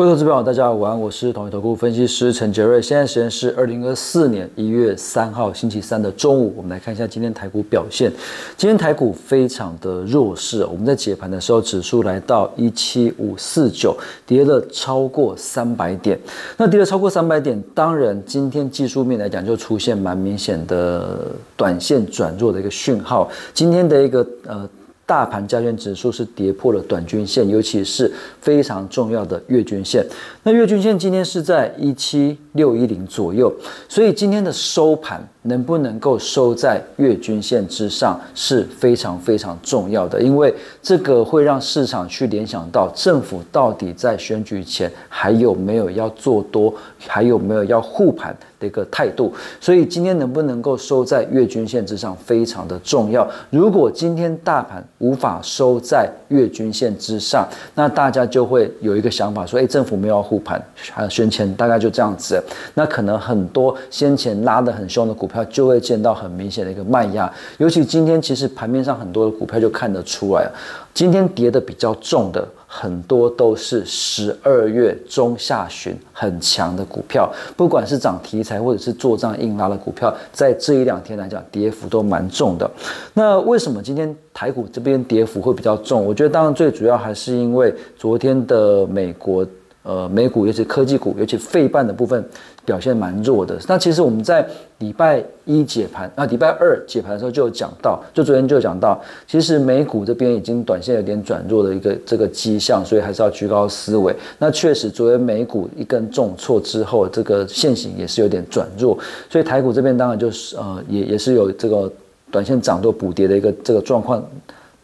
各位投资朋友，大家午安，我是统一投顾分析师陈杰瑞。现在时间是二零二四年一月三号星期三的中午，我们来看一下今天台股表现。今天台股非常的弱势，我们在解盘的时候，指数来到一七五四九，跌了超过三百点。那跌了超过三百点，当然今天技术面来讲，就出现蛮明显的短线转弱的一个讯号。今天的一个呃。大盘加权指数是跌破了短均线，尤其是非常重要的月均线。那月均线今天是在一七六一零左右，所以今天的收盘能不能够收在月均线之上是非常非常重要的，因为这个会让市场去联想到政府到底在选举前还有没有要做多，还有没有要护盘。的一个态度，所以今天能不能够收在月均线之上非常的重要。如果今天大盘无法收在月均线之上，那大家就会有一个想法说：，哎，政府没有护盘，还有宣前大概就这样子。那可能很多先前拉得很凶的股票就会见到很明显的一个卖压。尤其今天其实盘面上很多的股票就看得出来，今天跌的比较重的。很多都是十二月中下旬很强的股票，不管是涨题材或者是做账硬拉的股票，在这一两天来讲，跌幅都蛮重的。那为什么今天台股这边跌幅会比较重？我觉得当然最主要还是因为昨天的美国。呃，美股尤其科技股，尤其费半的部分表现蛮弱的。那其实我们在礼拜一解盘啊，礼拜二解盘的时候就有讲到，就昨天就讲到，其实美股这边已经短线有点转弱的一个这个迹象，所以还是要居高思维。那确实，昨天美股一根重挫之后，这个线型也是有点转弱，所以台股这边当然就是呃，也也是有这个短线涨多补跌的一个这个状况。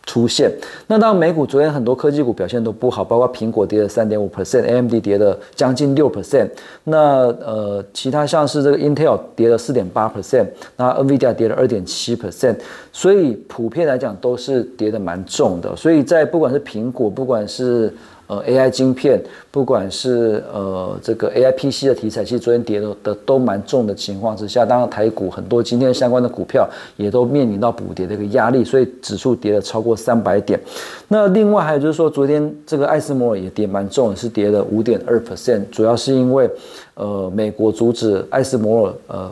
出现，那当美股昨天很多科技股表现都不好，包括苹果跌了三点五 percent，AMD 跌了将近六 percent，那呃其他像是这个 Intel 跌了四点八 percent，那 Nvidia 跌了二点七 percent，所以普遍来讲都是跌的蛮重的，所以在不管是苹果，不管是呃，AI 晶片，不管是呃这个 AI PC 的题材，其实昨天跌的的都蛮重的情况之下，当然台股很多今天相关的股票也都面临到补跌的一个压力，所以指数跌了超过三百点。那另外还有就是说，昨天这个艾斯摩尔也跌蛮重，是跌了五点二 percent，主要是因为呃美国阻止艾斯摩尔呃。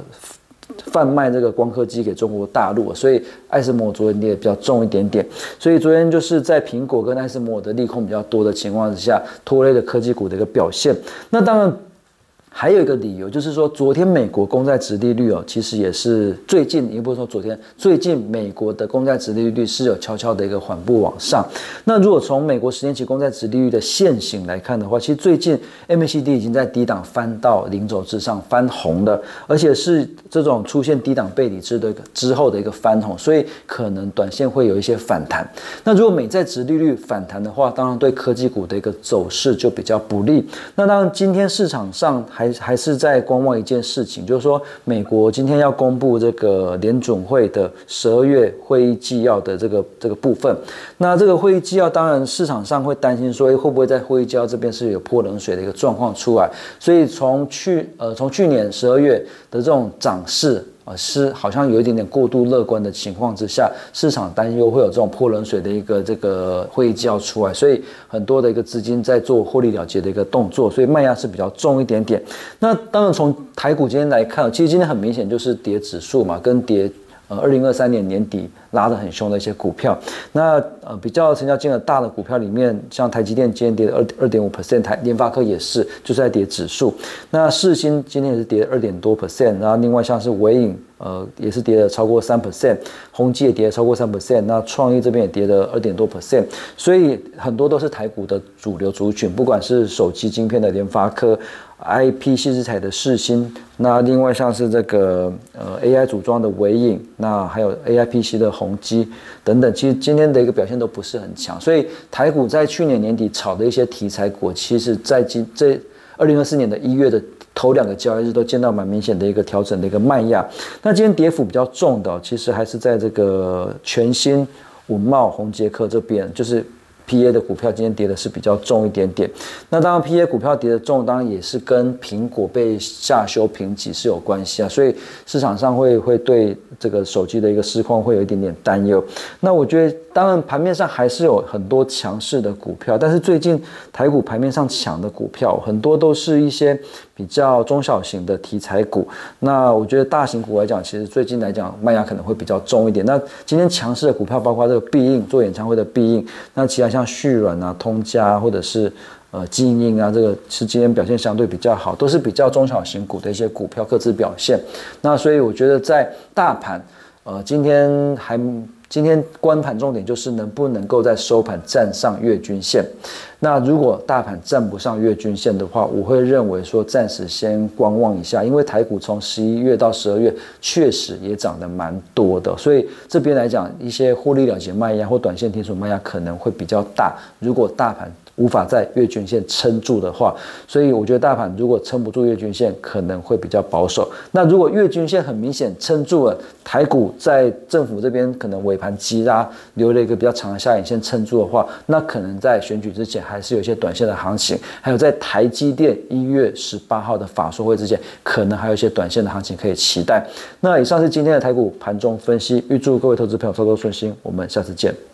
贩卖这个光刻机给中国大陆，所以爱斯摩昨天跌比较重一点点，所以昨天就是在苹果跟爱斯摩的利空比较多的情况之下，拖累了科技股的一个表现。那当然。还有一个理由就是说，昨天美国公债值利率哦，其实也是最近，也不是说昨天，最近美国的公债值利率是有悄悄的一个缓步往上。那如果从美国十年期公债值利率的现形来看的话，其实最近 MACD 已经在低档翻到零轴之上翻红了，而且是这种出现低档背离之的之后的一个翻红，所以可能短线会有一些反弹。那如果美债值利率反弹的话，当然对科技股的一个走势就比较不利。那当然今天市场上还还还是在观望一件事情，就是说美国今天要公布这个联准会的十二月会议纪要的这个这个部分。那这个会议纪要，当然市场上会担心说，会不会在会议纪要这边是有泼冷水的一个状况出来？所以从去呃从去年十二月的这种涨势。啊，是好像有一点点过度乐观的情况之下，市场担忧会有这种泼冷水的一个这个会议纪要出来，所以很多的一个资金在做获利了结的一个动作，所以卖压是比较重一点点。那当然从台股今天来看，其实今天很明显就是跌指数嘛，跟跌。二零二三年年底拉得很凶的一些股票，那呃比较成交金额大的股票里面，像台积电今天跌了二二点五 percent，台联发科也是就是在跌指数。那世新今天也是跌了二点多 percent，然后另外像是微影，呃也是跌了超过三 percent，宏基也跌了超过三 percent，那创意这边也跌了二点多 percent，所以很多都是台股的主流族群，不管是手机晶片的联发科。I P 细制材的世新，那另外像是这个呃 A I 组装的伟影，那还有 A I P C 的宏基等等，其实今天的一个表现都不是很强，所以台股在去年年底炒的一些题材股，其实在今这二零二四年的一月的头两个交易日都见到蛮明显的一个调整的一个慢压。那今天跌幅比较重的，其实还是在这个全新、文茂、宏杰科这边，就是。P A 的股票今天跌的是比较重一点点。那当然 P A 股票跌的重，当然也是跟苹果被下修评级是有关系啊，所以市场上会会对这个手机的一个市况会有一点点担忧。那我觉得，当然盘面上还是有很多强势的股票，但是最近台股盘面上强的股票很多都是一些比较中小型的题材股。那我觉得大型股来讲，其实最近来讲卖压可能会比较重一点。那今天强势的股票包括这个必应做演唱会的必应，那其他像旭软啊、通家或者是呃基因啊，这个是今天表现相对比较好，都是比较中小型股的一些股票各自表现。那所以我觉得在大盘呃今天还。今天观盘重点就是能不能够在收盘站上月均线。那如果大盘站不上月均线的话，我会认为说暂时先观望一下，因为台股从十一月到十二月确实也涨得蛮多的，所以这边来讲一些获利了结卖压或短线停损卖压可能会比较大。如果大盘无法在月均线撑住的话，所以我觉得大盘如果撑不住月均线，可能会比较保守。那如果月均线很明显撑住了，台股在政府这边可能尾盘急拉，留了一个比较长的下影线撑住的话，那可能在选举之前还是有一些短线的行情。还有在台积电一月十八号的法说会之前，可能还有一些短线的行情可以期待。那以上是今天的台股盘中分析，预祝各位投资朋友操作顺心，我们下次见。